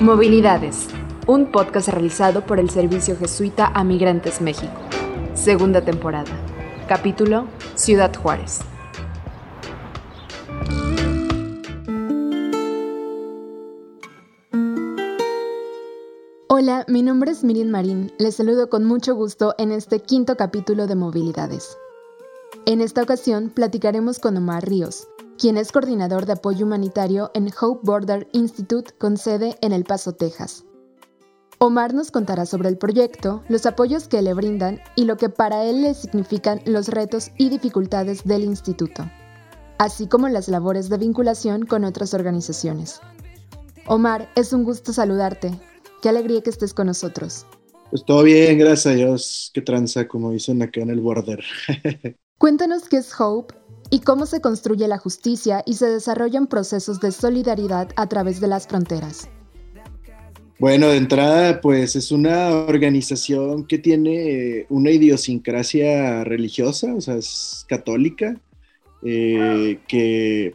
Movilidades, un podcast realizado por el Servicio Jesuita a Migrantes México. Segunda temporada. Capítulo Ciudad Juárez. Hola, mi nombre es Miriam Marín. Les saludo con mucho gusto en este quinto capítulo de Movilidades. En esta ocasión platicaremos con Omar Ríos, quien es coordinador de apoyo humanitario en Hope Border Institute con sede en El Paso, Texas. Omar nos contará sobre el proyecto, los apoyos que le brindan y lo que para él le significan los retos y dificultades del instituto, así como las labores de vinculación con otras organizaciones. Omar, es un gusto saludarte. Qué alegría que estés con nosotros. Pues todo bien, gracias a Dios. Qué tranza, como dicen acá en el border. Cuéntanos qué es Hope y cómo se construye la justicia y se desarrollan procesos de solidaridad a través de las fronteras. Bueno, de entrada, pues es una organización que tiene eh, una idiosincrasia religiosa, o sea, es católica, eh, que,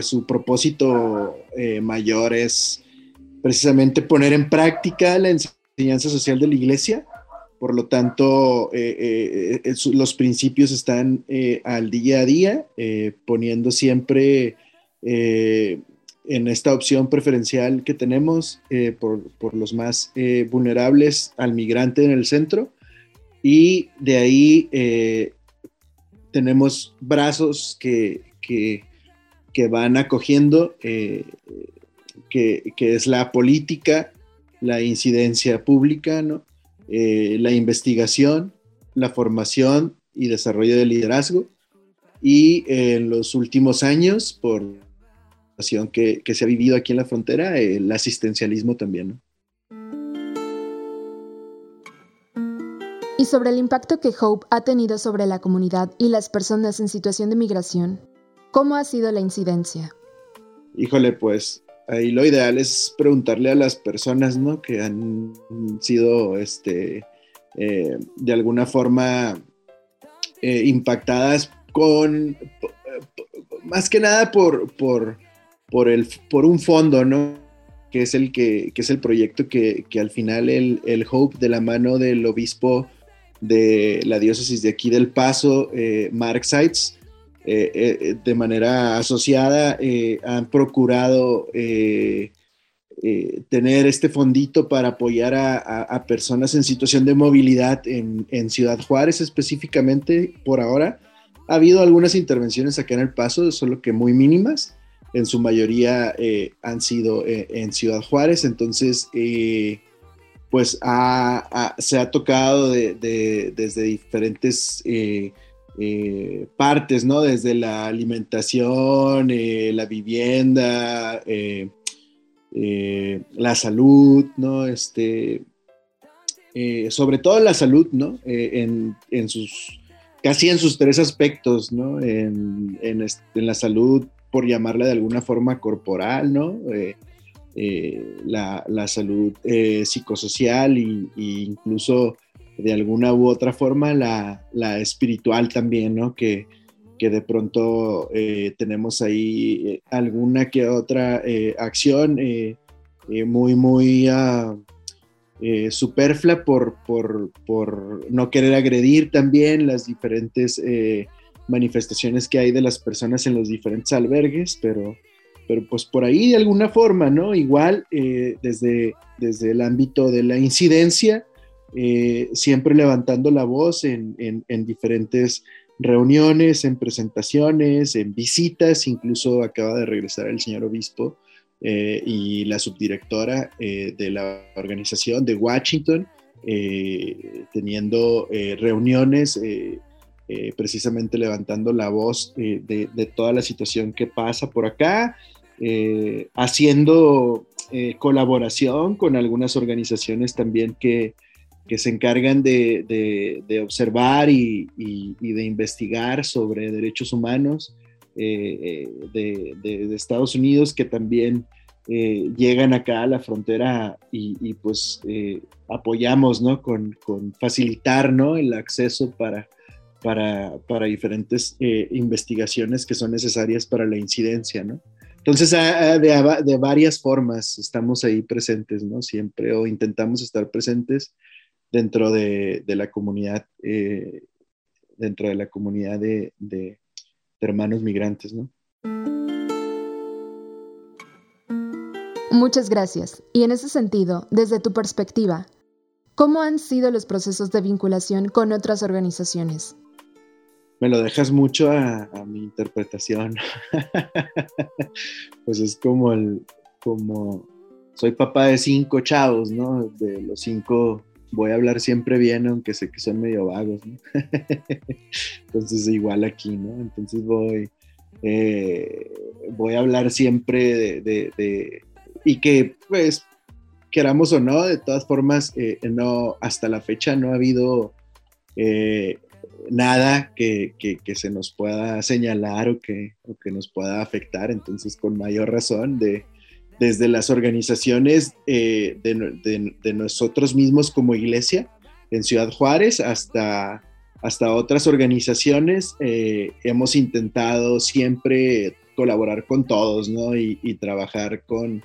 su propósito eh, mayor es precisamente poner en práctica la enseñanza social de la iglesia por lo tanto, eh, eh, los principios están eh, al día a día, poniendo siempre en esta opción preferencial que tenemos por, los más vulnerables al migrante en el centro. Y de ahí tenemos brazos que, que, van acogiendo, que, que es la política, la incidencia pública, ¿no? Eh, la investigación, la formación y desarrollo de liderazgo y en los últimos años, por la situación que, se ha vivido aquí en la frontera, el asistencialismo también. Y sobre el impacto que Hope ha tenido sobre la comunidad y las personas en situación de migración, ¿cómo ha sido la incidencia? Híjole, pues ahí lo ideal es preguntarle a las personas, ¿no? Que han sido, este, eh, de alguna forma eh, impactadas con, más que nada por, por, por, el, por un fondo, ¿no? Que es el, que, es el proyecto que, al final el, el, Hope de la mano del obispo de la diócesis de aquí del Paso, eh, Mark Seitz, de manera asociada eh, han procurado tener este fondito para apoyar a, personas en situación de movilidad en, Ciudad Juárez específicamente por ahora. Ha habido algunas intervenciones acá en El Paso, solo que muy mínimas. En su mayoría han sido en Ciudad Juárez, entonces pues se ha tocado desde diferentes eh, partes, ¿no? Desde la alimentación, eh, la vivienda, eh, la salud, ¿no? Este, sobre todo la salud, ¿no? En, sus, casi en sus tres aspectos, ¿no? En, la salud, por llamarla de alguna forma corporal, ¿no? La, salud psicosocial e incluso de alguna u otra forma la, espiritual también, ¿no? Que, que de pronto eh, tenemos ahí eh, alguna que otra eh, acción muy, muy uh, superflua por, por, no querer agredir también las diferentes manifestaciones que hay de las personas en los diferentes albergues, pero, pero pues por ahí de alguna forma, ¿no? Igual desde, desde el ámbito de la incidencia, eh, siempre levantando la voz en, diferentes reuniones, en presentaciones, en visitas, incluso acaba de regresar el señor obispo eh, y la subdirectora eh, de la organización de Washington, teniendo reuniones, precisamente levantando la voz de, de, toda la situación que pasa por acá, haciendo colaboración con algunas organizaciones también que, que se encargan de, observar y, de investigar sobre derechos humanos eh, eh, de, Estados Unidos que también eh, llegan acá a la frontera y, pues apoyamos ¿no? con, facilitar ¿no? el acceso para, para, diferentes investigaciones que son necesarias para la incidencia. ¿no? entonces, de, varias formas estamos ahí presentes, ¿no? Siempre, o intentamos estar presentes dentro de, la comunidad, eh, dentro de la comunidad de, de hermanos migrantes, ¿no? Muchas gracias. Y en ese sentido, desde tu perspectiva, ¿cómo han sido los procesos de vinculación con otras organizaciones? me lo dejas mucho a, mi interpretación. pues es como el, como, soy papá de cinco chavos, ¿no? De los cinco voy a hablar siempre bien, aunque sé que son medio vagos, ¿no? Entonces igual aquí, ¿no? Entonces voy, eh, voy a hablar siempre de, y que pues queramos o no, de todas formas, eh, no, hasta la fecha no ha habido eh, nada que, se nos pueda señalar o que, que, nos pueda afectar. Entonces, con mayor razón, de, desde las organizaciones eh, de, nosotros mismos como iglesia en Ciudad Juárez hasta, hasta otras organizaciones, eh, hemos intentado siempre colaborar con todos ¿no? y, trabajar con,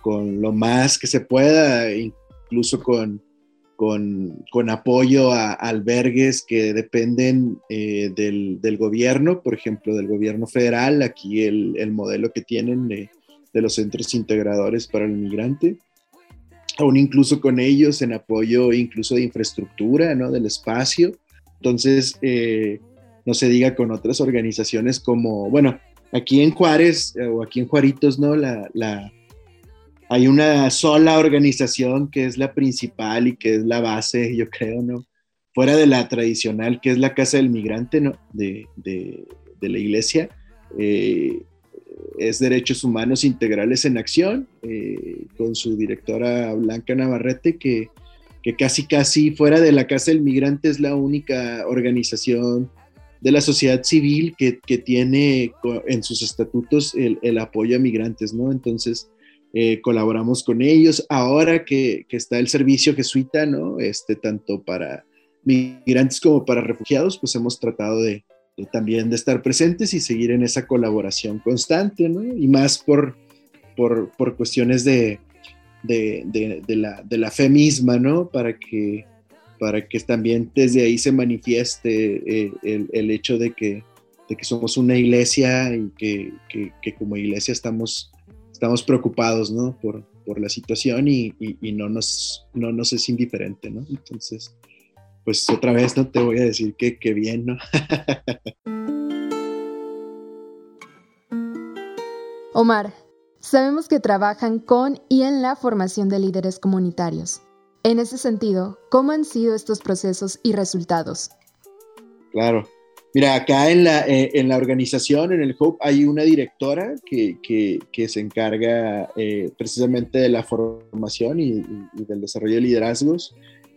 con lo más que se pueda, incluso con con, apoyo a, albergues que dependen eh, del, gobierno, por ejemplo, del gobierno federal, aquí el, modelo que tienen los centros integradores para el migrante, aún incluso con ellos en apoyo incluso de infraestructura, ¿no? Del espacio. Entonces, eh, no se diga con otras organizaciones como, bueno, aquí en Juárez eh, o aquí en Juaritos, ¿no? la, hay una sola organización que es la principal y que es la base, yo creo, ¿no? Fuera de la tradicional, que es la Casa del Migrante, ¿no? De, la iglesia. Eh, es Derechos Humanos Integrales en Acción, eh, con su directora Blanca Navarrete, que, casi, casi fuera de la Casa del Migrante es la única organización de la sociedad civil que, tiene en sus estatutos el, el, apoyo a migrantes, ¿no? Entonces, eh, colaboramos con ellos. Ahora que, está el servicio jesuita, ¿no? Este, tanto para migrantes como para refugiados, pues hemos tratado de, también de estar presentes y seguir en esa colaboración constante, ¿no? Y más por, por, cuestiones de, de, la, fe misma, ¿no? Para que, para que también desde ahí se manifieste eh, el, hecho de que, que somos una iglesia y que, que como iglesia estamos estamos preocupados, ¿no? Por, por la situación y, y, no, nos, no nos es indiferente, ¿no? Entonces, pues otra vez no te voy a decir que, que bien, ¿no? Omar, sabemos que trabajan con y en la formación de líderes comunitarios. En ese sentido, ¿cómo han sido estos procesos y resultados? Claro, Mira, acá en la, eh, en la organización, en el Hope, hay una directora que, que, se encarga eh, precisamente de la formación y, del desarrollo de liderazgos.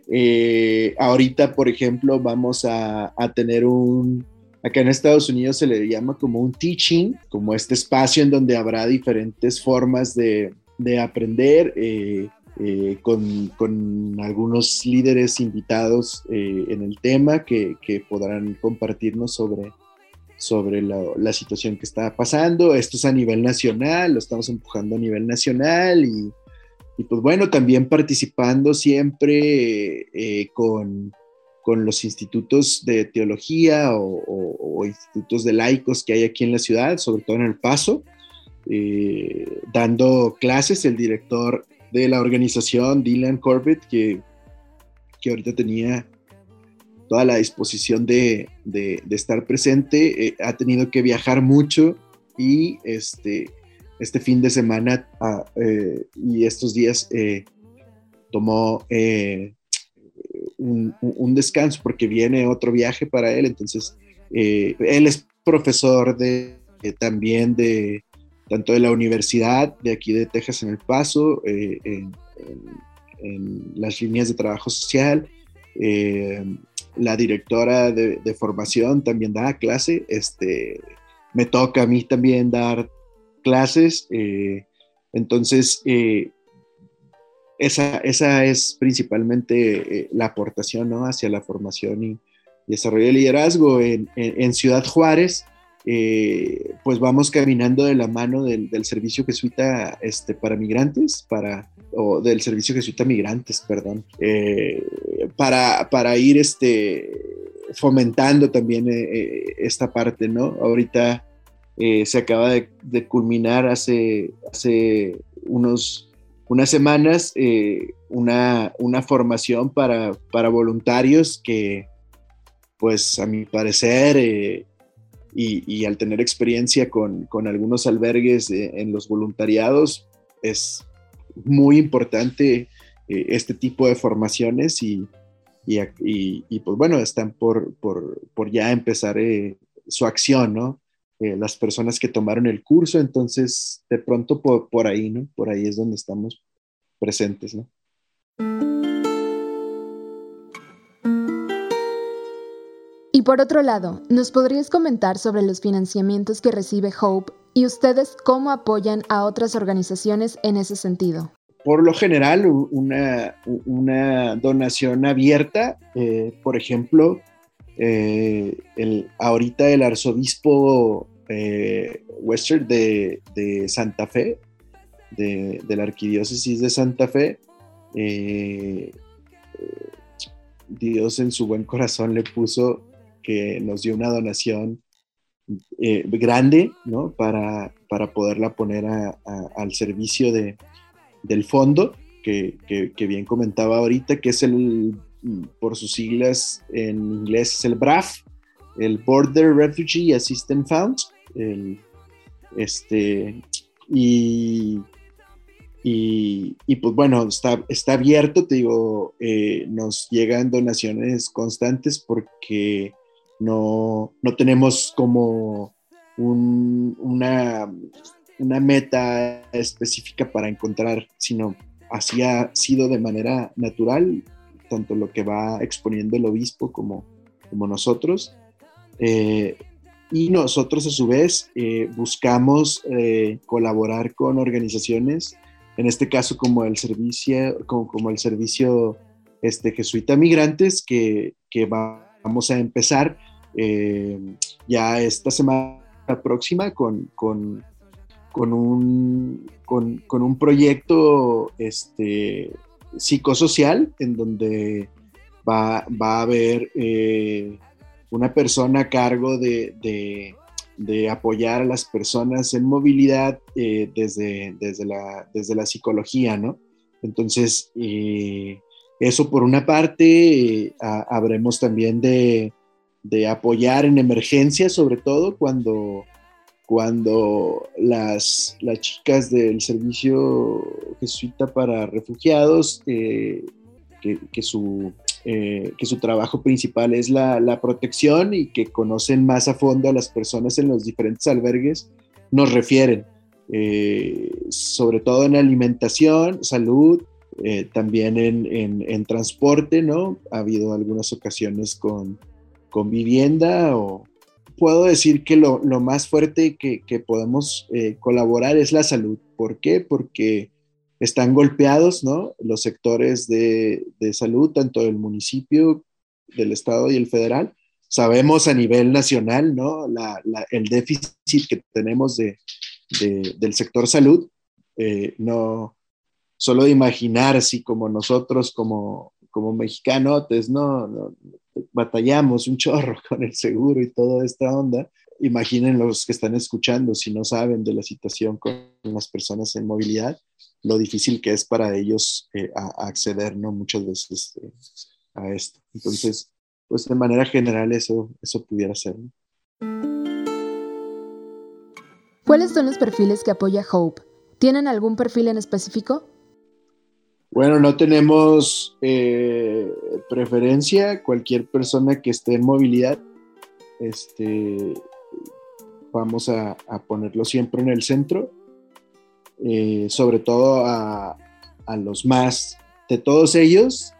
Eh, ahorita, por ejemplo, vamos a, tener un, acá en Estados Unidos se le llama como un teaching, como este espacio en donde habrá diferentes formas de, de aprender eh, con, con, algunos líderes invitados eh, en el tema que, que, podrán compartirnos sobre, sobre la, la, situación que está pasando. Esto es a nivel nacional, lo estamos empujando a nivel nacional y, y pues bueno, también participando siempre eh, con, con, los institutos de teología o, o, institutos de laicos que hay aquí en la ciudad, sobre todo en El Paso. dando clases, el director de la organización, Dylan Corbett, que, que ahorita tenía toda la disposición de, de, estar presente, eh, ha tenido que viajar mucho y este, este fin de semana ah, eh, y estos días eh, tomó un, un, descanso porque viene otro viaje para él, entonces él es profesor de, también de, tanto de la universidad de aquí de Texas en El Paso, eh, en, las líneas de trabajo social. Eh, la directora de, formación también da clase. Este, me toca a mí también dar clases. Eh, entonces, esa, esa, es principalmente la aportación ¿no? hacia la formación y, desarrollo de liderazgo en, Ciudad Juárez eh, pues vamos caminando de la mano del, servicio jesuita este, para migrantes, para, o del servicio jesuita migrantes, perdón, eh, para, para, ir este, fomentando también eh, esta parte, ¿no? Ahorita se acaba de, culminar hace, hace unos, unas semanas una, una, formación para, para voluntarios que, pues a mi parecer, y, al tener experiencia con, algunos albergues en los voluntariados, es muy importante eh, este tipo de formaciones y, y, pues bueno, están por, por, ya empezar eh, su acción, ¿no? Eh, las personas que tomaron el curso, entonces de pronto por, por ahí, ¿no? Por ahí es donde estamos presentes, ¿no? por otro lado, ¿nos podrías comentar sobre los financiamientos que recibe Hope y ustedes cómo apoyan a otras organizaciones en ese sentido? Por lo general, una, una donación abierta, eh, por ejemplo, eh, el, ahorita el arzobispo eh, Western de, Santa Fe, de, la arquidiócesis de Santa Fe, Dios en su buen corazón le puso que nos dio una donación eh, grande, ¿no? Para, para poderla poner al servicio de, del fondo, que, bien comentaba ahorita, que es el, por sus siglas en inglés, es el BRAF, el Border Refugee Assistance Fund, este, y, y, pues bueno, está, está abierto, te digo, eh, nos llegan donaciones constantes porque no, tenemos como una, una meta específica para encontrar, sino así ha sido de manera natural, tanto lo que va exponiendo el obispo como, como nosotros. Eh, y nosotros a su vez eh, buscamos eh, colaborar con organizaciones, en este caso como el servicio, como, el servicio este, jesuita migrantes, que, que vamos a empezar eh, ya esta semana próxima con, con, un, con, un proyecto este, psicosocial en donde va, va a haber una persona a cargo de, apoyar a las personas en movilidad eh, desde, desde, la, desde la psicología, ¿no? Entonces, eso por una parte, habremos también de, de apoyar en emergencias, sobre todo cuando, cuando las, las chicas del servicio jesuita para refugiados, eh, que, su, eh, que su trabajo principal es la, protección y que conocen más a fondo a las personas en los diferentes albergues, nos refieren, eh, sobre todo en alimentación, salud, también en, en, transporte, ¿no? Ha habido algunas ocasiones con, con vivienda o puedo decir que lo, más fuerte que, podemos eh, colaborar es la salud. ¿Por qué? Porque están golpeados ¿no? los sectores de, salud, tanto del municipio, del estado y el federal. Sabemos a nivel nacional ¿no? el déficit que tenemos de, del sector salud. Eh, no, solo de imaginar si como nosotros, como, como mexicanos, no, no, batallamos un chorro con el seguro y toda esta onda. Imaginen los que están escuchando, si no saben de la situación con las personas en movilidad, lo difícil que es para ellos eh, acceder, ¿no? Muchas veces eh, a esto. Entonces, pues de manera general eso, eso pudiera ser. ¿Cuáles son los perfiles que apoya Hope? ¿Tienen algún perfil en específico? Bueno, no tenemos eh, preferencia. Cualquier persona que esté en movilidad, este, vamos a, ponerlo siempre en el centro. Eh, sobre todo a, los más, de todos ellos,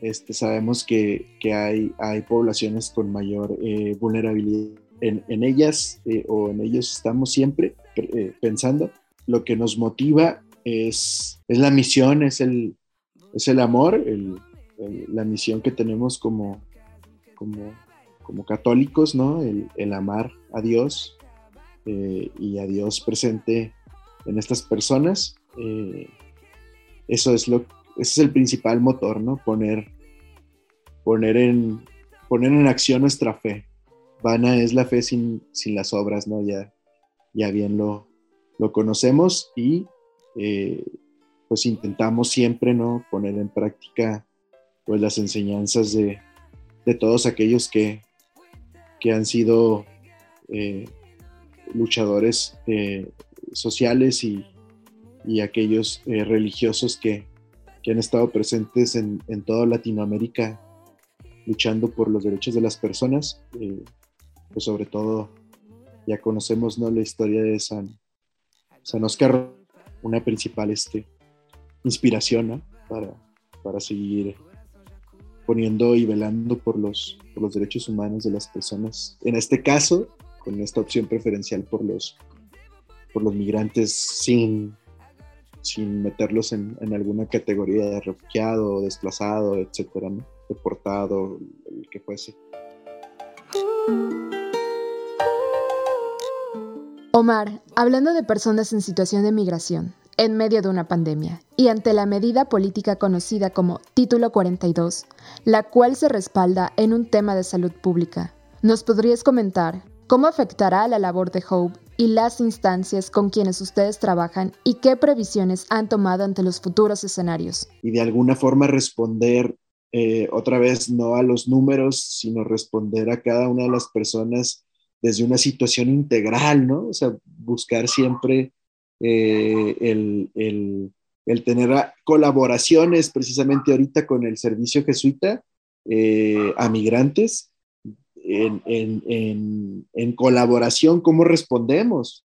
este, sabemos que, hay, hay, poblaciones con mayor eh, vulnerabilidad. En, ellas o en ellos estamos siempre pensando. Lo que nos motiva es, la misión, es el, es el amor, la misión que tenemos como, como, como católicos, ¿no? El, amar a Dios eh, y a Dios presente en estas personas, eh, eso es lo, ese es el principal motor, ¿no? Poner, poner, en, poner en acción nuestra fe. Vana es la fe sin, sin las obras, ¿no? Ya, ya bien lo, lo conocemos y eh, pues intentamos siempre, ¿no? Poner en práctica pues las enseñanzas de, de todos aquellos que, que han sido eh, luchadores sociales y, y aquellos eh, religiosos que, que, han estado presentes en, en, toda Latinoamérica luchando por los derechos de las personas. pues sobre todo ya conocemos ¿no? la historia de San, San Oscar, una principal este, inspiración para, para seguir poniendo y velando por los, por los derechos humanos de las personas. En este caso, con esta opción preferencial por los, por los migrantes sin, sin meterlos en, en alguna categoría de refugiado, desplazado, etcétera, ¿no? deportado, el que fuese. Omar, hablando de personas en situación de migración, en medio de una pandemia y ante la medida política conocida como Título 42, la cual se respalda en un tema de salud pública. ¿Nos podrías comentar cómo afectará la labor de Hope y las instancias con quienes ustedes trabajan y qué previsiones han tomado ante los futuros escenarios? Y de alguna forma responder eh, otra vez no a los números, sino responder a cada una de las personas desde una situación integral, ¿no? O sea, buscar siempre eh, el, el, el, tener colaboraciones precisamente ahorita con el servicio jesuita eh, a migrantes en, en, en, colaboración, cómo respondemos,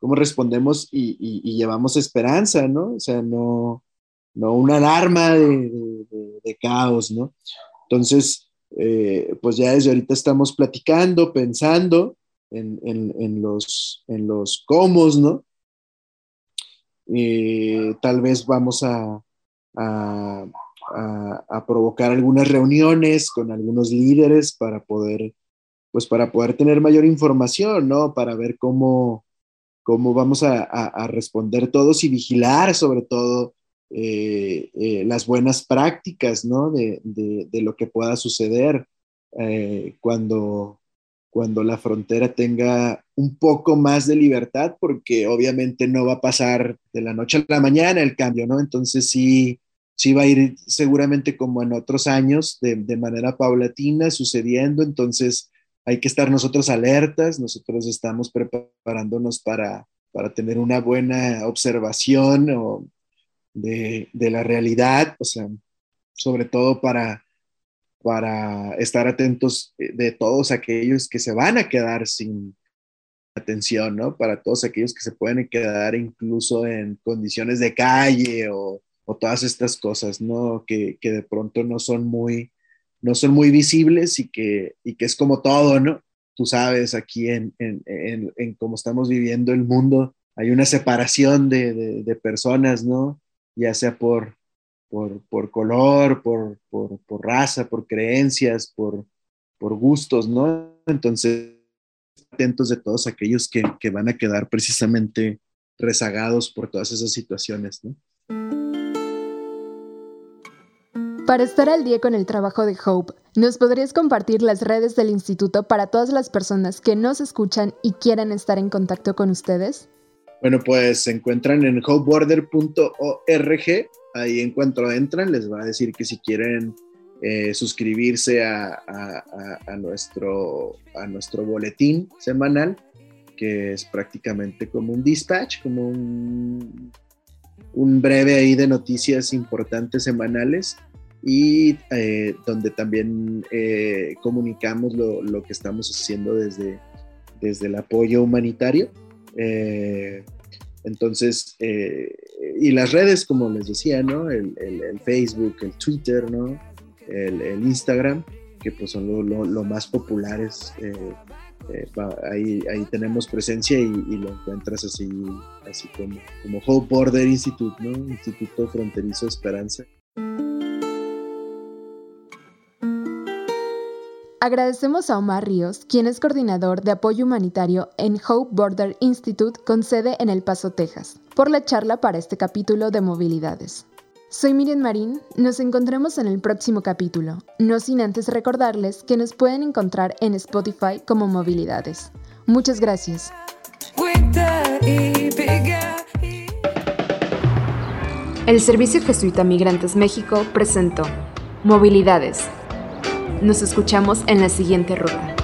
cómo respondemos y, y, llevamos esperanza, ¿no? O sea, no, no una alarma de, de, caos, ¿no? Entonces, eh, pues ya desde ahorita estamos platicando, pensando en, en, en, los, en los cómo, ¿no? Eh, tal vez vamos a, a, provocar algunas reuniones con algunos líderes para poder, pues para poder tener mayor información, ¿no? Para ver cómo, cómo vamos a, responder todos y vigilar sobre todo eh, eh, las buenas prácticas, ¿no? De, de, lo que pueda suceder cuando, cuando la frontera tenga un poco más de libertad, porque obviamente no va a pasar de la noche a la mañana el cambio, ¿no? Entonces sí, sí va a ir seguramente como en otros años, de, de manera paulatina, sucediendo, entonces hay que estar nosotros alertas, nosotros estamos preparándonos para, para tener una buena observación o de, de la realidad, o sea, sobre todo para para estar atentos de todos aquellos que se van a quedar sin atención, ¿no? Para todos aquellos que se pueden quedar incluso en condiciones de calle o, o todas estas cosas, ¿no? Que, que, de pronto no son muy, no son muy visibles y que, y que es como todo, ¿no? Tú sabes, aquí en, en, en, cómo estamos viviendo el mundo, hay una separación de, de, de personas, ¿no? Ya sea por, por, por color, por, por, por, raza, por creencias, por, por gustos, ¿no? Entonces, atentos de todos aquellos que, que van a quedar precisamente rezagados por todas esas situaciones, ¿no? Para estar al día con el trabajo de Hope, ¿nos podrías compartir las redes del instituto para todas las personas que nos escuchan y quieran estar en contacto con ustedes? Bueno, pues se encuentran en hopeborder.org ahí en cuanto entran les va a decir que si quieren eh, suscribirse a, nuestro boletín semanal, que es prácticamente como un dispatch, como un, un breve ahí de noticias importantes semanales y eh, donde también eh, comunicamos lo, lo, que estamos haciendo desde, desde el apoyo humanitario. Eh, entonces, y las redes, como les decía, ¿no? El, el, Facebook, el Twitter, ¿no? El, Instagram, que pues son lo, lo, lo más populares. Ahí, ahí tenemos presencia y, y, lo encuentras así, así como, como Hope Border Institute, ¿no? Instituto Fronterizo Esperanza. Agradecemos a Omar Ríos, quien es coordinador de apoyo humanitario en Hope Border Institute con sede en El Paso, Texas, por la charla para este capítulo de movilidades. Soy Miriam Marín, nos encontramos en el próximo capítulo, no sin antes recordarles que nos pueden encontrar en Spotify como Movilidades. Muchas gracias. El Servicio Jesuita Migrantes México presentó Movilidades. Nos escuchamos en la siguiente ruta.